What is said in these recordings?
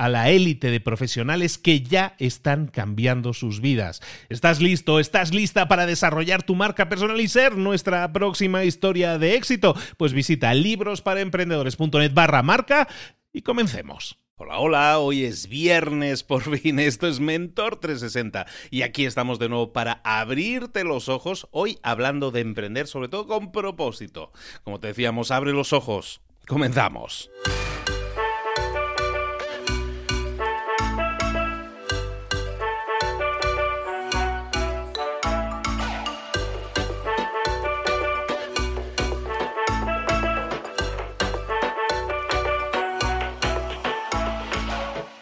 a la élite de profesionales que ya están cambiando sus vidas. ¿Estás listo? ¿Estás lista para desarrollar tu marca personal y ser nuestra próxima historia de éxito? Pues visita librosparaemprendedores.net barra marca y comencemos. Hola, hola, hoy es viernes, por fin, esto es Mentor 360 y aquí estamos de nuevo para abrirte los ojos, hoy hablando de emprender, sobre todo con propósito. Como te decíamos, abre los ojos, comenzamos.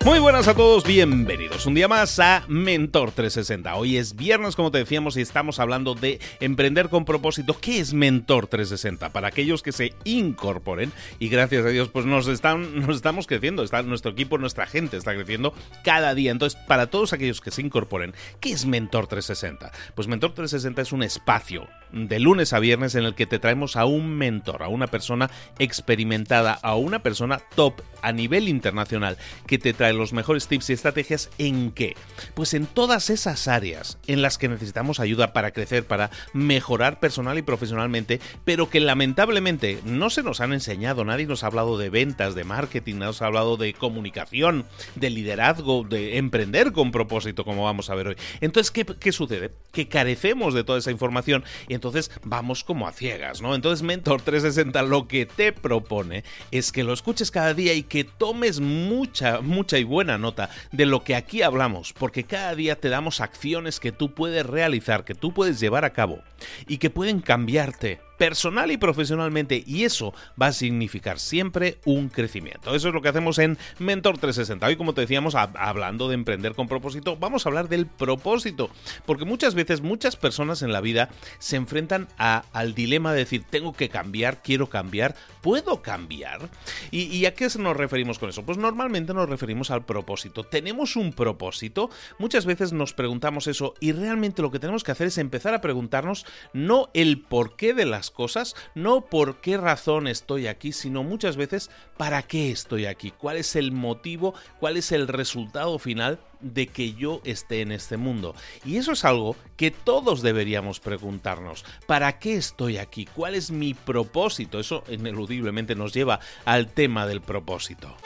Muy buenas a todos, bienvenidos un día más a Mentor 360. Hoy es viernes, como te decíamos, y estamos hablando de emprender con propósito. ¿Qué es Mentor 360? Para aquellos que se incorporen, y gracias a Dios, pues nos, están, nos estamos creciendo, está nuestro equipo, nuestra gente está creciendo cada día. Entonces, para todos aquellos que se incorporen, ¿qué es Mentor 360? Pues Mentor 360 es un espacio de lunes a viernes en el que te traemos a un mentor, a una persona experimentada, a una persona top a nivel internacional que te trae los mejores tips y estrategias en qué? Pues en todas esas áreas en las que necesitamos ayuda para crecer, para mejorar personal y profesionalmente, pero que lamentablemente no se nos han enseñado, nadie nos ha hablado de ventas, de marketing, nos ha hablado de comunicación, de liderazgo, de emprender con propósito, como vamos a ver hoy. Entonces, ¿qué, qué sucede? Que carecemos de toda esa información entonces vamos como a ciegas, ¿no? Entonces Mentor 360 lo que te propone es que lo escuches cada día y que tomes mucha, mucha y buena nota de lo que aquí hablamos, porque cada día te damos acciones que tú puedes realizar, que tú puedes llevar a cabo y que pueden cambiarte personal y profesionalmente y eso va a significar siempre un crecimiento. Eso es lo que hacemos en Mentor 360. Hoy como te decíamos, hablando de emprender con propósito, vamos a hablar del propósito, porque muchas veces muchas personas en la vida se enfrentan al dilema de decir, tengo que cambiar, quiero cambiar, puedo cambiar. ¿Y, ¿Y a qué nos referimos con eso? Pues normalmente nos referimos al propósito. ¿Tenemos un propósito? Muchas veces nos preguntamos eso y realmente lo que tenemos que hacer es empezar a preguntarnos no el porqué de las cosas, no por qué razón estoy aquí, sino muchas veces para qué estoy aquí, cuál es el motivo, cuál es el resultado final de que yo esté en este mundo. Y eso es algo que todos deberíamos preguntarnos. ¿Para qué estoy aquí? ¿Cuál es mi propósito? Eso ineludiblemente nos lleva al tema del propósito.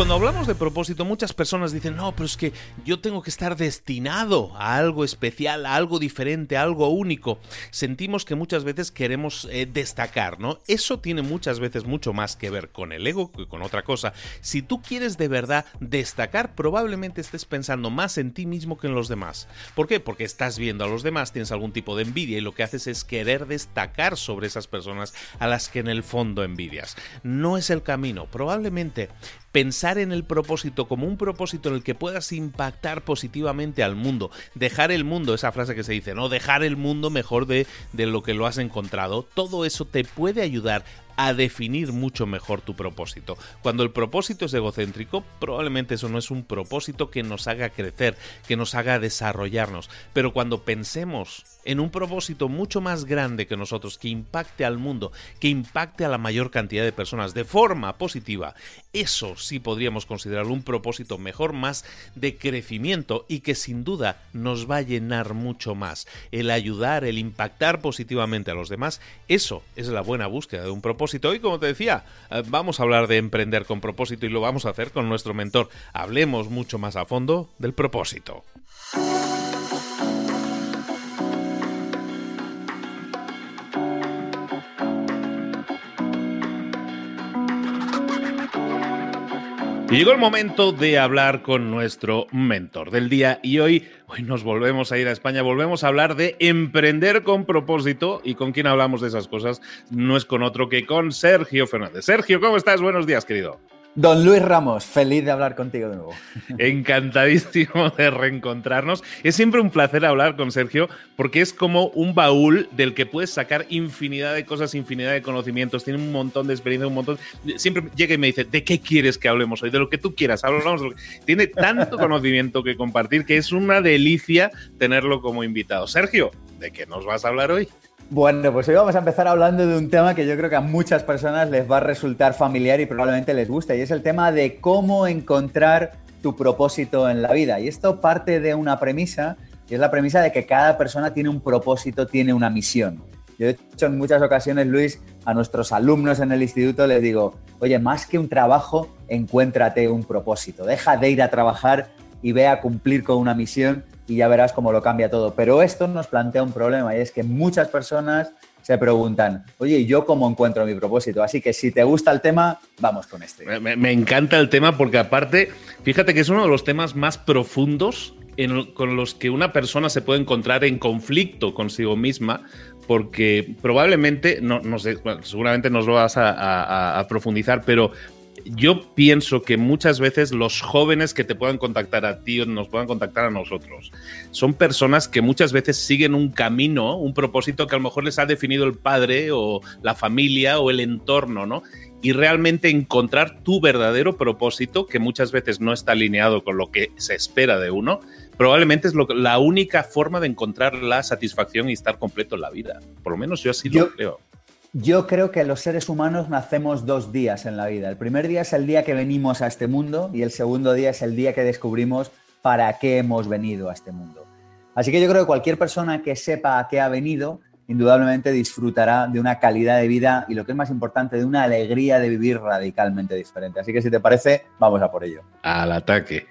Cuando hablamos de propósito, muchas personas dicen, no, pero es que yo tengo que estar destinado a algo especial, a algo diferente, a algo único. Sentimos que muchas veces queremos eh, destacar, ¿no? Eso tiene muchas veces mucho más que ver con el ego que con otra cosa. Si tú quieres de verdad destacar, probablemente estés pensando más en ti mismo que en los demás. ¿Por qué? Porque estás viendo a los demás, tienes algún tipo de envidia y lo que haces es querer destacar sobre esas personas a las que en el fondo envidias. No es el camino. Probablemente pensar en el propósito como un propósito en el que puedas impactar positivamente al mundo, dejar el mundo, esa frase que se dice, ¿no? Dejar el mundo mejor de, de lo que lo has encontrado, todo eso te puede ayudar a definir mucho mejor tu propósito. Cuando el propósito es egocéntrico, probablemente eso no es un propósito que nos haga crecer, que nos haga desarrollarnos. Pero cuando pensemos en un propósito mucho más grande que nosotros, que impacte al mundo, que impacte a la mayor cantidad de personas de forma positiva, eso sí podríamos considerar un propósito mejor, más de crecimiento y que sin duda nos va a llenar mucho más. El ayudar, el impactar positivamente a los demás, eso es la buena búsqueda de un propósito Hoy, como te decía, eh, vamos a hablar de emprender con propósito y lo vamos a hacer con nuestro mentor. Hablemos mucho más a fondo del propósito. Y llegó el momento de hablar con nuestro mentor del día y hoy, hoy nos volvemos a ir a España, volvemos a hablar de emprender con propósito y con quien hablamos de esas cosas no es con otro que con Sergio Fernández. Sergio, ¿cómo estás? Buenos días, querido. Don Luis Ramos, feliz de hablar contigo de nuevo. Encantadísimo de reencontrarnos. Es siempre un placer hablar con Sergio porque es como un baúl del que puedes sacar infinidad de cosas, infinidad de conocimientos. Tiene un montón de experiencia, un montón. Siempre llega y me dice, ¿de qué quieres que hablemos hoy? De lo que tú quieras. Hablamos. Tiene tanto conocimiento que compartir que es una delicia tenerlo como invitado. Sergio, ¿de qué nos vas a hablar hoy? Bueno, pues hoy vamos a empezar hablando de un tema que yo creo que a muchas personas les va a resultar familiar y probablemente les guste, y es el tema de cómo encontrar tu propósito en la vida. Y esto parte de una premisa, y es la premisa de que cada persona tiene un propósito, tiene una misión. Yo, de hecho, en muchas ocasiones, Luis, a nuestros alumnos en el instituto les digo, oye, más que un trabajo, encuéntrate un propósito. Deja de ir a trabajar y ve a cumplir con una misión y ya verás cómo lo cambia todo. Pero esto nos plantea un problema y es que muchas personas se preguntan, oye, ¿y yo cómo encuentro mi propósito? Así que si te gusta el tema, vamos con este. Me, encanta el tema porque aparte, fíjate que es uno de los temas más profundos con los que una persona se puede encontrar en conflicto consigo misma, porque probablemente, no, no sé, seguramente nos lo vas a profundizar, pero yo pienso que muchas veces los jóvenes que te puedan contactar a ti o nos puedan contactar a nosotros son personas que muchas veces siguen un camino, un propósito que a lo mejor les ha definido el padre o la familia o el entorno, ¿no? Y realmente encontrar tu verdadero propósito, que muchas veces no está alineado con lo que se espera de uno, probablemente es la única forma de encontrar la satisfacción y estar completo en la vida. Por lo menos yo así lo creo. Yo creo que los seres humanos nacemos dos días en la vida. El primer día es el día que venimos a este mundo y el segundo día es el día que descubrimos para qué hemos venido a este mundo. Así que yo creo que cualquier persona que sepa a qué ha venido, indudablemente disfrutará de una calidad de vida y lo que es más importante, de una alegría de vivir radicalmente diferente. Así que si te parece, vamos a por ello. Al ataque.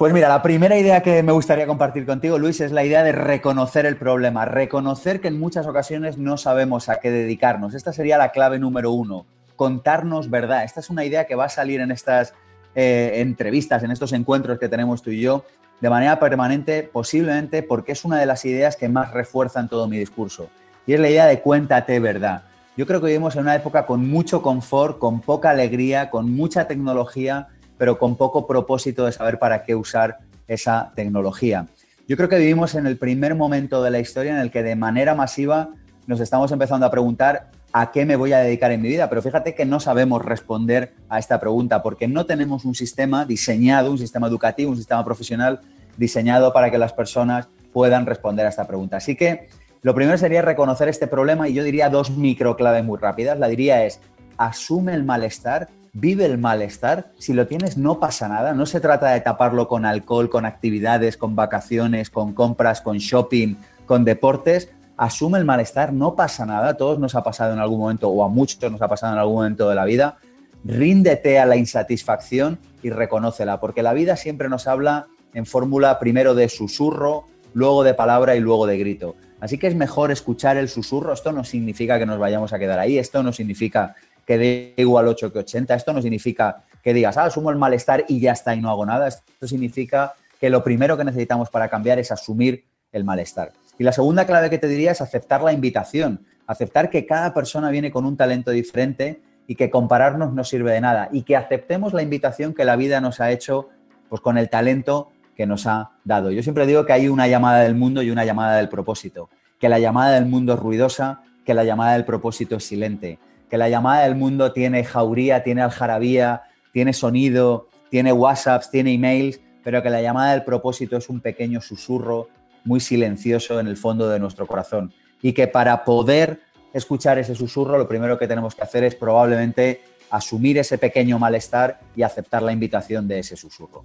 Pues mira, la primera idea que me gustaría compartir contigo, Luis, es la idea de reconocer el problema, reconocer que en muchas ocasiones no sabemos a qué dedicarnos. Esta sería la clave número uno, contarnos verdad. Esta es una idea que va a salir en estas eh, entrevistas, en estos encuentros que tenemos tú y yo, de manera permanente, posiblemente porque es una de las ideas que más refuerzan todo mi discurso. Y es la idea de cuéntate verdad. Yo creo que vivimos en una época con mucho confort, con poca alegría, con mucha tecnología pero con poco propósito de saber para qué usar esa tecnología. Yo creo que vivimos en el primer momento de la historia en el que de manera masiva nos estamos empezando a preguntar a qué me voy a dedicar en mi vida, pero fíjate que no sabemos responder a esta pregunta porque no tenemos un sistema diseñado, un sistema educativo, un sistema profesional diseñado para que las personas puedan responder a esta pregunta. Así que lo primero sería reconocer este problema y yo diría dos microclaves muy rápidas. La diría es, asume el malestar vive el malestar. Si lo tienes, no pasa nada. No se trata de taparlo con alcohol, con actividades, con vacaciones, con compras, con shopping, con deportes. Asume el malestar, no pasa nada. A todos nos ha pasado en algún momento, o a muchos nos ha pasado en algún momento de la vida. Ríndete a la insatisfacción y reconócela, porque la vida siempre nos habla en fórmula primero de susurro, luego de palabra y luego de grito. Así que es mejor escuchar el susurro. Esto no significa que nos vayamos a quedar ahí, esto no significa que dé igual 8 que 80. Esto no significa que digas, ah, asumo el malestar y ya está y no hago nada. Esto significa que lo primero que necesitamos para cambiar es asumir el malestar. Y la segunda clave que te diría es aceptar la invitación, aceptar que cada persona viene con un talento diferente y que compararnos no sirve de nada y que aceptemos la invitación que la vida nos ha hecho pues con el talento que nos ha dado. Yo siempre digo que hay una llamada del mundo y una llamada del propósito, que la llamada del mundo es ruidosa, que la llamada del propósito es silente, que la llamada del mundo tiene jauría, tiene aljarabía, tiene sonido, tiene WhatsApps, tiene emails, pero que la llamada del propósito es un pequeño susurro muy silencioso en el fondo de nuestro corazón y que para poder escuchar ese susurro, lo primero que tenemos que hacer es probablemente asumir ese pequeño malestar y aceptar la invitación de ese susurro.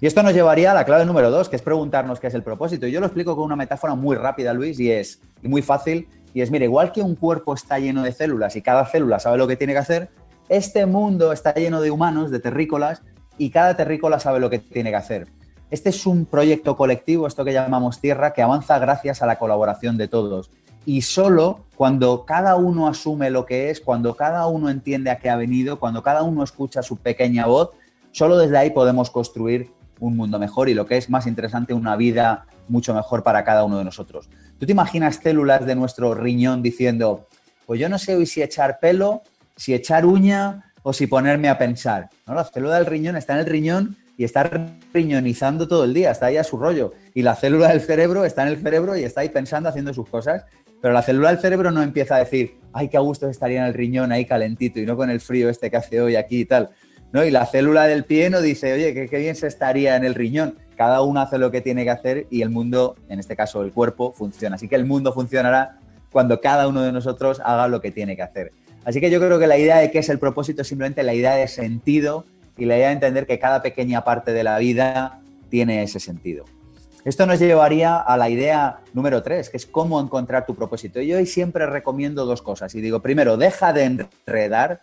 Y esto nos llevaría a la clave número dos, que es preguntarnos qué es el propósito. Y yo lo explico con una metáfora muy rápida, Luis, y es muy fácil. Y es, mire, igual que un cuerpo está lleno de células y cada célula sabe lo que tiene que hacer, este mundo está lleno de humanos, de terrícolas, y cada terrícola sabe lo que tiene que hacer. Este es un proyecto colectivo, esto que llamamos Tierra, que avanza gracias a la colaboración de todos y solo cuando cada uno asume lo que es, cuando cada uno entiende a qué ha venido, cuando cada uno escucha su pequeña voz, solo desde ahí podemos construir un mundo mejor y lo que es más interesante, una vida mucho mejor para cada uno de nosotros. ¿Tú te imaginas células de nuestro riñón diciendo, pues yo no sé hoy si echar pelo, si echar uña o si ponerme a pensar? ¿No? La célula del riñón está en el riñón y está riñonizando todo el día, está ahí a su rollo. Y la célula del cerebro está en el cerebro y está ahí pensando, haciendo sus cosas. Pero la célula del cerebro no empieza a decir, ay, qué a gusto estaría en el riñón ahí calentito y no con el frío este que hace hoy aquí y tal. ¿No? Y la célula del pie no dice, oye, qué, qué bien se estaría en el riñón. Cada uno hace lo que tiene que hacer y el mundo, en este caso el cuerpo, funciona. Así que el mundo funcionará cuando cada uno de nosotros haga lo que tiene que hacer. Así que yo creo que la idea de qué es el propósito es simplemente la idea de sentido y la idea de entender que cada pequeña parte de la vida tiene ese sentido. Esto nos llevaría a la idea número tres, que es cómo encontrar tu propósito. Yo hoy siempre recomiendo dos cosas. Y digo, primero, deja de enredar,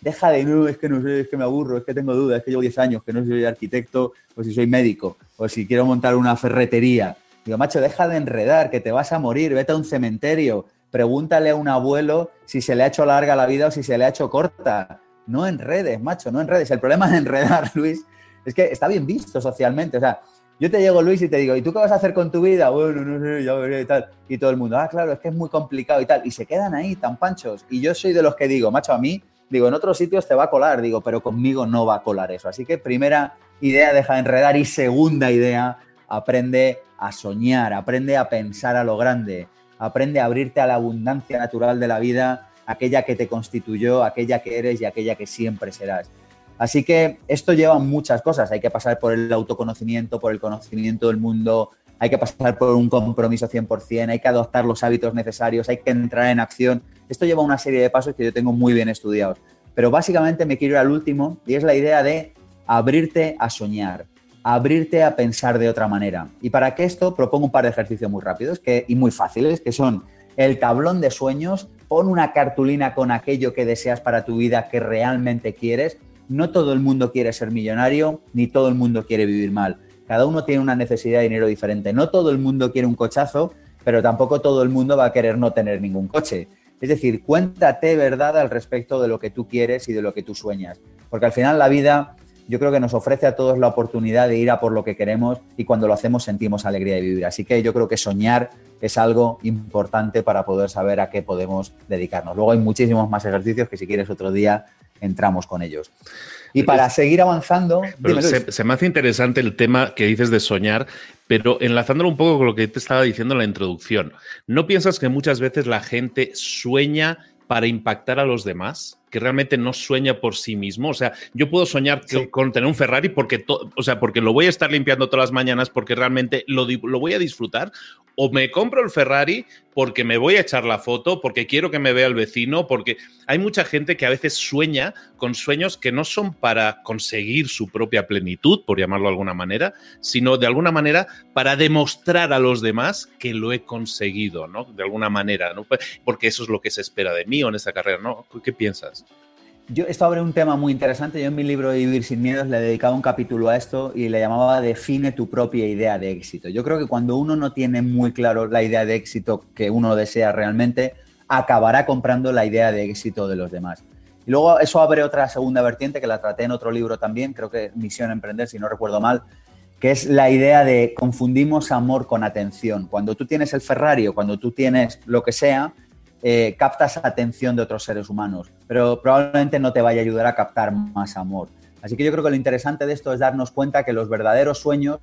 deja de, no, es que no sé, es que me aburro, es que tengo dudas, es que llevo 10 años, que no soy arquitecto, o si soy médico, o si quiero montar una ferretería. Digo, macho, deja de enredar, que te vas a morir, vete a un cementerio, pregúntale a un abuelo si se le ha hecho larga la vida o si se le ha hecho corta. No enredes, macho, no enredes. El problema de enredar, Luis, es que está bien visto socialmente. O sea, yo te llego, Luis, y te digo, ¿y tú qué vas a hacer con tu vida? Bueno, no sé, ya veré y tal. Y todo el mundo, ah, claro, es que es muy complicado y tal. Y se quedan ahí tan panchos. Y yo soy de los que digo, macho, a mí, digo, en otros sitios te va a colar, digo, pero conmigo no va a colar eso. Así que primera idea, deja de enredar. Y segunda idea, aprende a soñar, aprende a pensar a lo grande, aprende a abrirte a la abundancia natural de la vida, aquella que te constituyó, aquella que eres y aquella que siempre serás. Así que esto lleva muchas cosas. Hay que pasar por el autoconocimiento, por el conocimiento del mundo, hay que pasar por un compromiso 100%, hay que adoptar los hábitos necesarios, hay que entrar en acción. Esto lleva una serie de pasos que yo tengo muy bien estudiados. Pero básicamente me quiero ir al último y es la idea de abrirte a soñar, abrirte a pensar de otra manera. Y para que esto propongo un par de ejercicios muy rápidos y muy fáciles, que son el tablón de sueños, pon una cartulina con aquello que deseas para tu vida que realmente quieres no todo el mundo quiere ser millonario, ni todo el mundo quiere vivir mal. Cada uno tiene una necesidad de dinero diferente. No todo el mundo quiere un cochazo, pero tampoco todo el mundo va a querer no tener ningún coche. Es decir, cuéntate verdad al respecto de lo que tú quieres y de lo que tú sueñas. Porque al final la vida yo creo que nos ofrece a todos la oportunidad de ir a por lo que queremos y cuando lo hacemos sentimos alegría de vivir. Así que yo creo que soñar es algo importante para poder saber a qué podemos dedicarnos. Luego hay muchísimos más ejercicios que si quieres otro día entramos con ellos. Y para seguir avanzando... se, me hace interesante el tema que dices de soñar, pero enlazándolo un poco con lo que te estaba diciendo en la introducción, ¿no piensas que muchas veces la gente sueña para impactar a los demás? Que realmente no sueña por sí mismo. O sea, yo puedo soñar con tener un Ferrari porque, o sea, porque lo voy a estar limpiando todas las mañanas porque realmente lo, lo voy a disfrutar. O me compro el Ferrari porque me voy a echar la foto, porque quiero que me vea el vecino, porque hay mucha gente que a veces sueña con sueños que no son para conseguir su propia plenitud, por llamarlo de alguna manera, sino de alguna manera para demostrar a los demás que lo he conseguido, ¿no? De alguna manera, ¿no? Porque eso es lo que se espera de mí o en esta carrera, ¿no? ¿Qué piensas? Yo, esto abre un tema muy interesante. Yo en mi libro Vivir sin miedos le he dedicado un capítulo a esto y le llamaba Define tu propia idea de éxito. Yo creo que cuando uno no tiene muy claro la idea de éxito que uno desea realmente, acabará comprando la idea de éxito de los demás. Y luego eso abre otra segunda vertiente que la traté en otro libro también, creo que Misión Emprender, si no recuerdo mal, que es la idea de confundimos amor con atención. Cuando tú tienes el Ferrari o cuando tú tienes lo que sea, eh, captas atención de otros seres humanos, pero probablemente no te vaya a ayudar a captar más amor. Así que yo creo que lo interesante de esto es darnos cuenta que los verdaderos sueños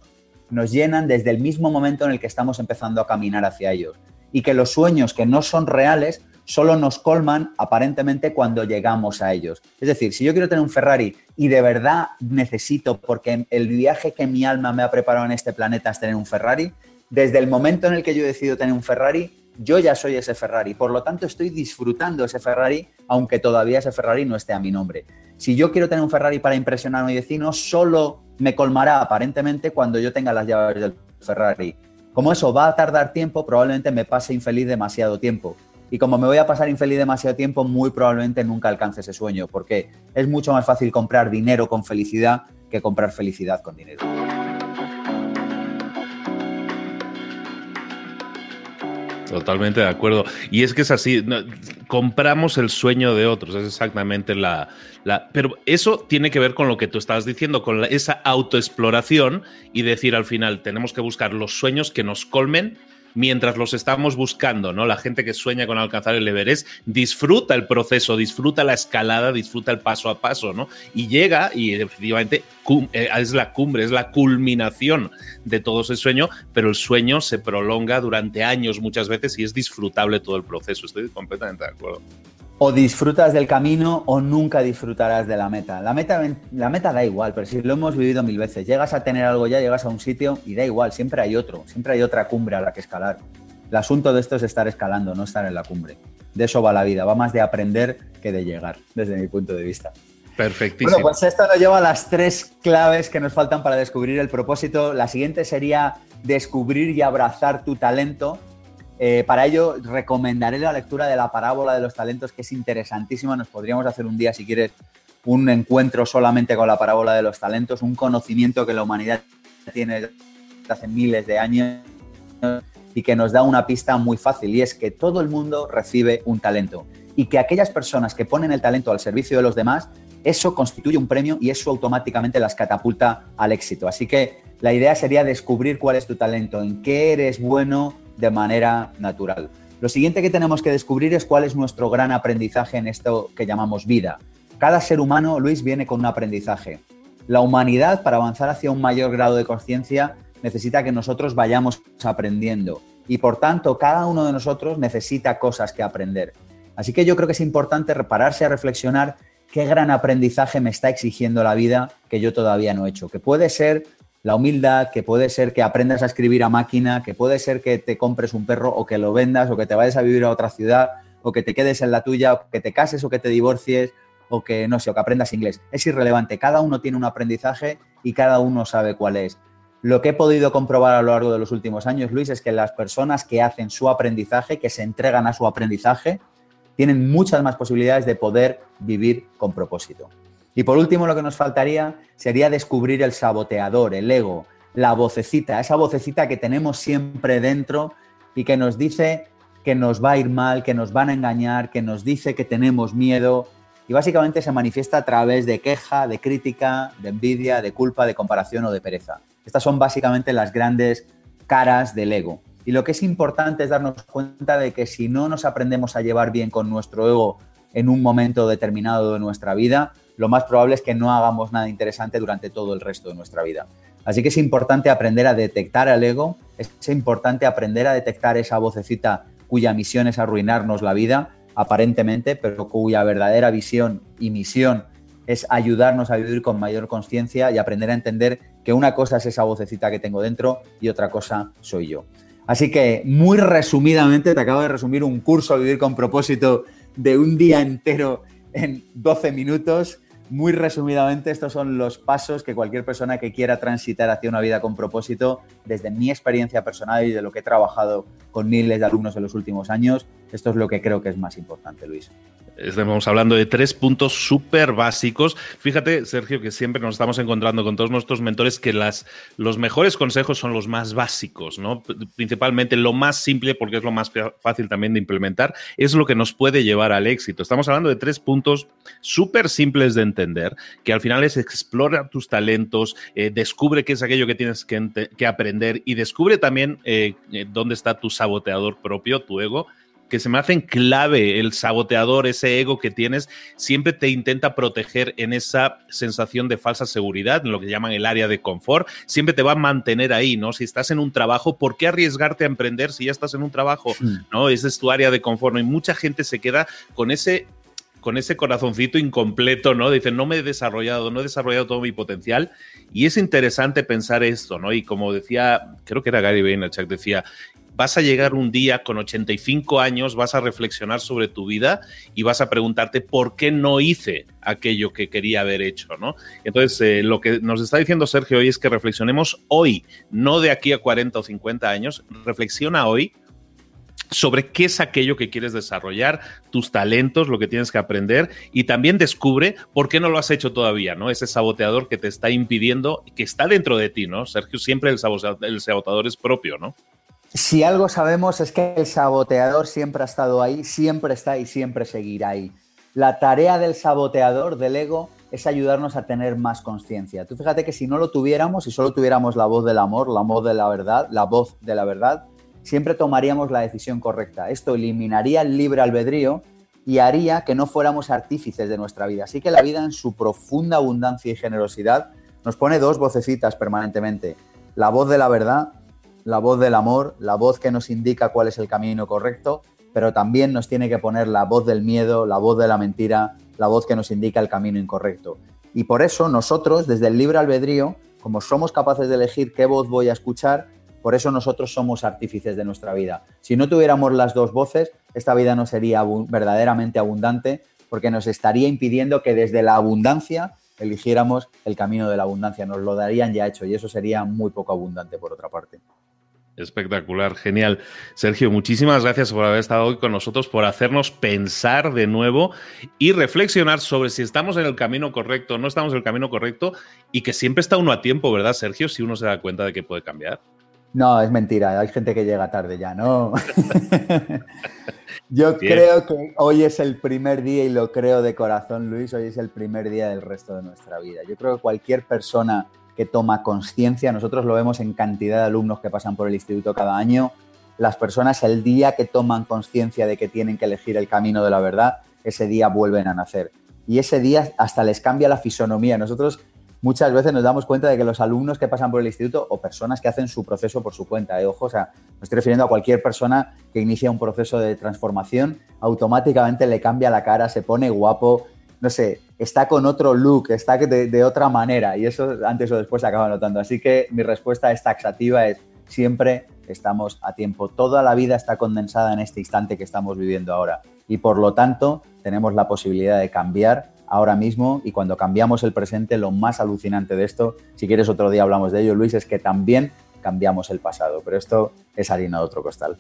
nos llenan desde el mismo momento en el que estamos empezando a caminar hacia ellos. Y que los sueños que no son reales solo nos colman aparentemente cuando llegamos a ellos. Es decir, si yo quiero tener un Ferrari y de verdad necesito, porque el viaje que mi alma me ha preparado en este planeta es tener un Ferrari, desde el momento en el que yo decido tener un Ferrari, yo ya soy ese Ferrari. Por lo tanto, estoy disfrutando ese Ferrari, aunque todavía ese Ferrari no esté a mi nombre. Si yo quiero tener un Ferrari para impresionar a mi vecino, solo me colmará aparentemente cuando yo tenga las llaves del Ferrari. Como eso va a tardar tiempo, probablemente me pase infeliz demasiado tiempo. Y como me voy a pasar infeliz demasiado tiempo, muy probablemente nunca alcance ese sueño, porque es mucho más fácil comprar dinero con felicidad que comprar felicidad con dinero. Totalmente de acuerdo. Y es que es así, compramos el sueño de otros, es exactamente la, la, Pero eso tiene que ver con lo que tú estabas diciendo, con esa autoexploración y decir al final, tenemos que buscar los sueños que nos colmen mientras los estamos buscando, ¿no? La gente que sueña con alcanzar el Everest disfruta el proceso, disfruta la escalada, disfruta el paso a paso, ¿no? Y llega y efectivamente eh, es la cumbre, es la culminación de todo ese sueño, pero el sueño se prolonga durante años muchas veces y es disfrutable todo el proceso. Estoy completamente de acuerdo o disfrutas del camino o nunca disfrutarás de la meta. La meta, la meta da igual, pero si lo hemos vivido mil veces, llegas a tener algo ya, llegas a un sitio y da igual, siempre hay otro, siempre hay otra cumbre a la que escalar. El asunto de esto es estar escalando, no estar en la cumbre. De eso va la vida, va más de aprender que de llegar, desde mi punto de vista. Perfectísimo. Bueno, pues esto nos lleva a las tres claves que nos faltan para descubrir el propósito. La siguiente sería descubrir y abrazar tu talento. Eh, para ello, recomendaré la lectura de la parábola de los talentos, que es interesantísima. Nos podríamos hacer un día, si quieres, un encuentro solamente con la parábola de los talentos, un conocimiento que la humanidad tiene desde hace miles de años y que nos da una pista muy fácil, y es que todo el mundo recibe un talento y que aquellas personas que ponen el talento al servicio de los demás, eso constituye un premio y eso automáticamente las catapulta al éxito. Así que la idea sería descubrir cuál es tu talento, en qué eres bueno, de manera natural. Lo siguiente que tenemos que descubrir es cuál es nuestro gran aprendizaje en esto que llamamos vida. Cada ser humano, Luis, viene con un aprendizaje. La humanidad, para avanzar hacia un mayor grado de conciencia, necesita que nosotros vayamos aprendiendo. Y por tanto, cada uno de nosotros necesita cosas que aprender. Así que yo creo que es importante repararse a reflexionar qué gran aprendizaje me está exigiendo la vida que yo todavía no he hecho. Que puede ser la humildad, que puede ser que aprendas a escribir a máquina, que puede ser que te compres un perro o que lo vendas o que te vayas a vivir a otra ciudad o que te quedes en la tuya o que te cases o que te divorcies o que no sé, o que aprendas inglés. Es irrelevante, cada uno tiene un aprendizaje y cada uno sabe cuál es. Lo que he podido comprobar a lo largo de los últimos años, Luis, es que las personas que hacen su aprendizaje, que se entregan a su aprendizaje, tienen muchas más posibilidades de poder vivir con propósito. Y por último, lo que nos faltaría sería descubrir el saboteador, el ego, la vocecita, esa vocecita que tenemos siempre dentro y que nos dice que nos va a ir mal, que nos van a engañar, que nos dice que tenemos miedo. Y básicamente se manifiesta a través de queja, de crítica, de envidia, de culpa, de comparación o de pereza. Estas son básicamente las grandes caras del ego. Y lo que es importante es darnos cuenta de que si no nos aprendemos a llevar bien con nuestro ego en un momento determinado de nuestra vida, lo más probable es que no hagamos nada interesante durante todo el resto de nuestra vida. Así que es importante aprender a detectar al ego, es importante aprender a detectar esa vocecita cuya misión es arruinarnos la vida, aparentemente, pero cuya verdadera visión y misión es ayudarnos a vivir con mayor conciencia y aprender a entender que una cosa es esa vocecita que tengo dentro y otra cosa soy yo. Así que muy resumidamente te acabo de resumir un curso Vivir con propósito de un día entero en 12 minutos muy resumidamente, estos son los pasos que cualquier persona que quiera transitar hacia una vida con propósito, desde mi experiencia personal y de lo que he trabajado con miles de alumnos en los últimos años, esto es lo que creo que es más importante, Luis. Estamos hablando de tres puntos súper básicos. Fíjate, Sergio, que siempre nos estamos encontrando con todos nuestros mentores que los mejores consejos son los más básicos, ¿no? Principalmente lo más simple, porque es lo más fácil también de implementar, es lo que nos puede llevar al éxito. Estamos hablando de tres puntos súper simples de entender, que al final es explora tus talentos, eh, descubre qué es aquello que tienes que, aprender y descubre también eh, eh, dónde está tu saboteador propio, tu ego que se me hacen clave. El saboteador, ese ego que tienes, siempre te intenta proteger en esa sensación de falsa seguridad, en lo que llaman el área de confort. Siempre te va a mantener ahí, ¿no? Si estás en un trabajo, ¿por qué arriesgarte a emprender si ya estás en un trabajo? ¿No? Ese es tu área de confort. ¿no? Y mucha gente se queda con ese con ese corazoncito incompleto, ¿no? Dicen, no me he desarrollado, no he desarrollado todo mi potencial. Y es interesante pensar esto, ¿no? Y como decía, creo que era Gary Vaynerchuk, decía, vas a llegar un día con 85 años, vas a reflexionar sobre tu vida y vas a preguntarte por qué no hice aquello que quería haber hecho, ¿no? Entonces, eh, lo que nos está diciendo Sergio hoy es que reflexionemos hoy, no de aquí a 40 o 50 años, reflexiona hoy sobre qué es aquello que quieres desarrollar, tus talentos, lo que tienes que aprender y también descubre por qué no lo has hecho todavía, ¿no? Ese saboteador que te está impidiendo, que está dentro de ti, ¿no? Sergio, siempre el el sabotador es propio, ¿no? Si algo sabemos es que el saboteador siempre ha estado ahí, siempre está y siempre seguirá ahí. La tarea del saboteador, del ego, es ayudarnos a tener más conciencia. Tú fíjate que si no lo tuviéramos, si solo tuviéramos la voz del amor, la voz de la verdad, la voz de la verdad, siempre tomaríamos la decisión correcta. Esto eliminaría el libre albedrío y haría que no fuéramos artífices de nuestra vida. Así que la vida en su profunda abundancia y generosidad nos pone dos vocecitas permanentemente. La voz de la verdad la voz del amor, la voz que nos indica cuál es el camino correcto, pero también nos tiene que poner la voz del miedo, la voz de la mentira, la voz que nos indica el camino incorrecto. Y por eso nosotros, desde el libre albedrío, como somos capaces de elegir qué voz voy a escuchar, por eso nosotros somos artífices de nuestra vida. Si no tuviéramos las dos voces, esta vida no sería verdaderamente abundante porque nos estaría impidiendo que desde la abundancia eligiéramos el camino de la abundancia. Nos lo darían ya hecho y eso sería muy poco abundante por otra parte. Espectacular, genial. Sergio, muchísimas gracias por haber estado hoy con nosotros, por hacernos pensar de nuevo y reflexionar sobre si estamos en el camino correcto no estamos en el camino correcto y que siempre está uno a tiempo, ¿verdad, Sergio? Si uno se da cuenta de que puede cambiar. No, es mentira, hay gente que llega tarde ya, ¿no? Yo creo que hoy es el primer día y lo creo de corazón, Luis, hoy es el primer día del resto de nuestra vida. Yo creo que cualquier persona que toma conciencia. Nosotros lo vemos en cantidad de alumnos que pasan por el instituto cada año. Las personas el día que toman conciencia de que tienen que elegir el camino de la verdad, ese día vuelven a nacer. Y ese día hasta les cambia la fisonomía. Nosotros muchas veces nos damos cuenta de que los alumnos que pasan por el instituto o personas que hacen su proceso por su cuenta, ¿eh? ojo, o sea, me estoy refiriendo a cualquier persona que inicia un proceso de transformación, automáticamente le cambia la cara, se pone guapo, no sé, está con otro look, está de, otra manera y eso antes o después se acaba notando. Así que mi respuesta es taxativa, es siempre estamos a tiempo. Toda la vida está condensada en este instante que estamos viviendo ahora y por lo tanto tenemos la posibilidad de cambiar ahora mismo y cuando cambiamos el presente, lo más alucinante de esto, si quieres otro día hablamos de ello, Luis, es que también cambiamos el pasado, pero esto es harina de otro costal.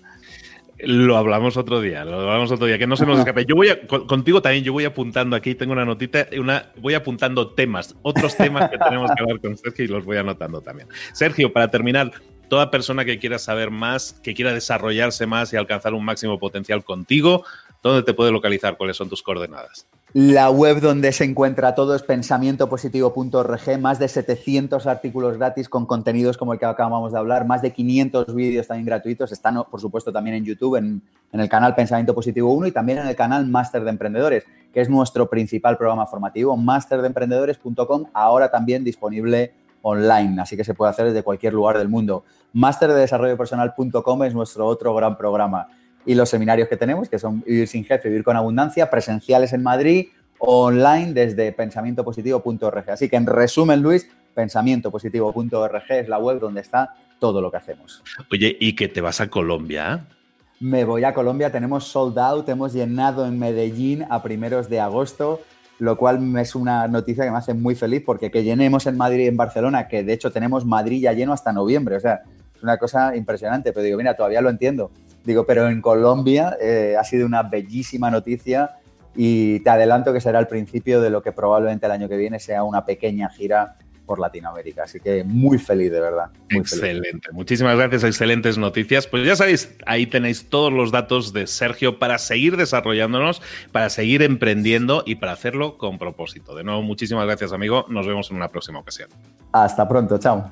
Lo hablamos otro día, lo hablamos otro día, que no se nos escape. Yo voy a, contigo también, yo voy apuntando aquí, tengo una notita, una, voy apuntando temas, otros temas que tenemos que hablar con Sergio y los voy anotando también. Sergio, para terminar, toda persona que quiera saber más, que quiera desarrollarse más y alcanzar un máximo potencial contigo, ¿dónde te puede localizar? ¿Cuáles son tus coordenadas? La web donde se encuentra todo es pensamientopositivo.org, más de 700 artículos gratis con contenidos como el que acabamos de hablar, más de 500 vídeos también gratuitos. Están, por supuesto, también en YouTube, en, el canal Pensamiento Positivo 1 y también en el canal Máster de Emprendedores, que es nuestro principal programa formativo, masterdeemprendedores.com, ahora también disponible online, así que se puede hacer desde cualquier lugar del mundo. Masterdesarrollopersonal.com es nuestro otro gran programa y los seminarios que tenemos, que son Vivir sin Jefe, Vivir con Abundancia, presenciales en Madrid, online desde pensamientopositivo.org. Así que en resumen, Luis, pensamientopositivo.org es la web donde está todo lo que hacemos. Oye, ¿y que te vas a Colombia? Me voy a Colombia, tenemos sold out, hemos llenado en Medellín a primeros de agosto, lo cual es una noticia que me hace muy feliz porque que llenemos en Madrid y en Barcelona, que de hecho tenemos Madrid ya lleno hasta noviembre, o sea, es una cosa impresionante, pero digo, mira, todavía lo entiendo Digo, pero en Colombia eh, ha sido una bellísima noticia y te adelanto que será el principio de lo que probablemente el año que viene sea una pequeña gira por Latinoamérica. Así que muy feliz, de verdad. Excelente. Muchísimas gracias. Excelentes noticias. Pues ya sabéis, ahí tenéis todos los datos de Sergio para seguir desarrollándonos, para seguir emprendiendo y para hacerlo con propósito. De nuevo, muchísimas gracias, amigo. Nos vemos en una próxima ocasión. Hasta pronto. Chao.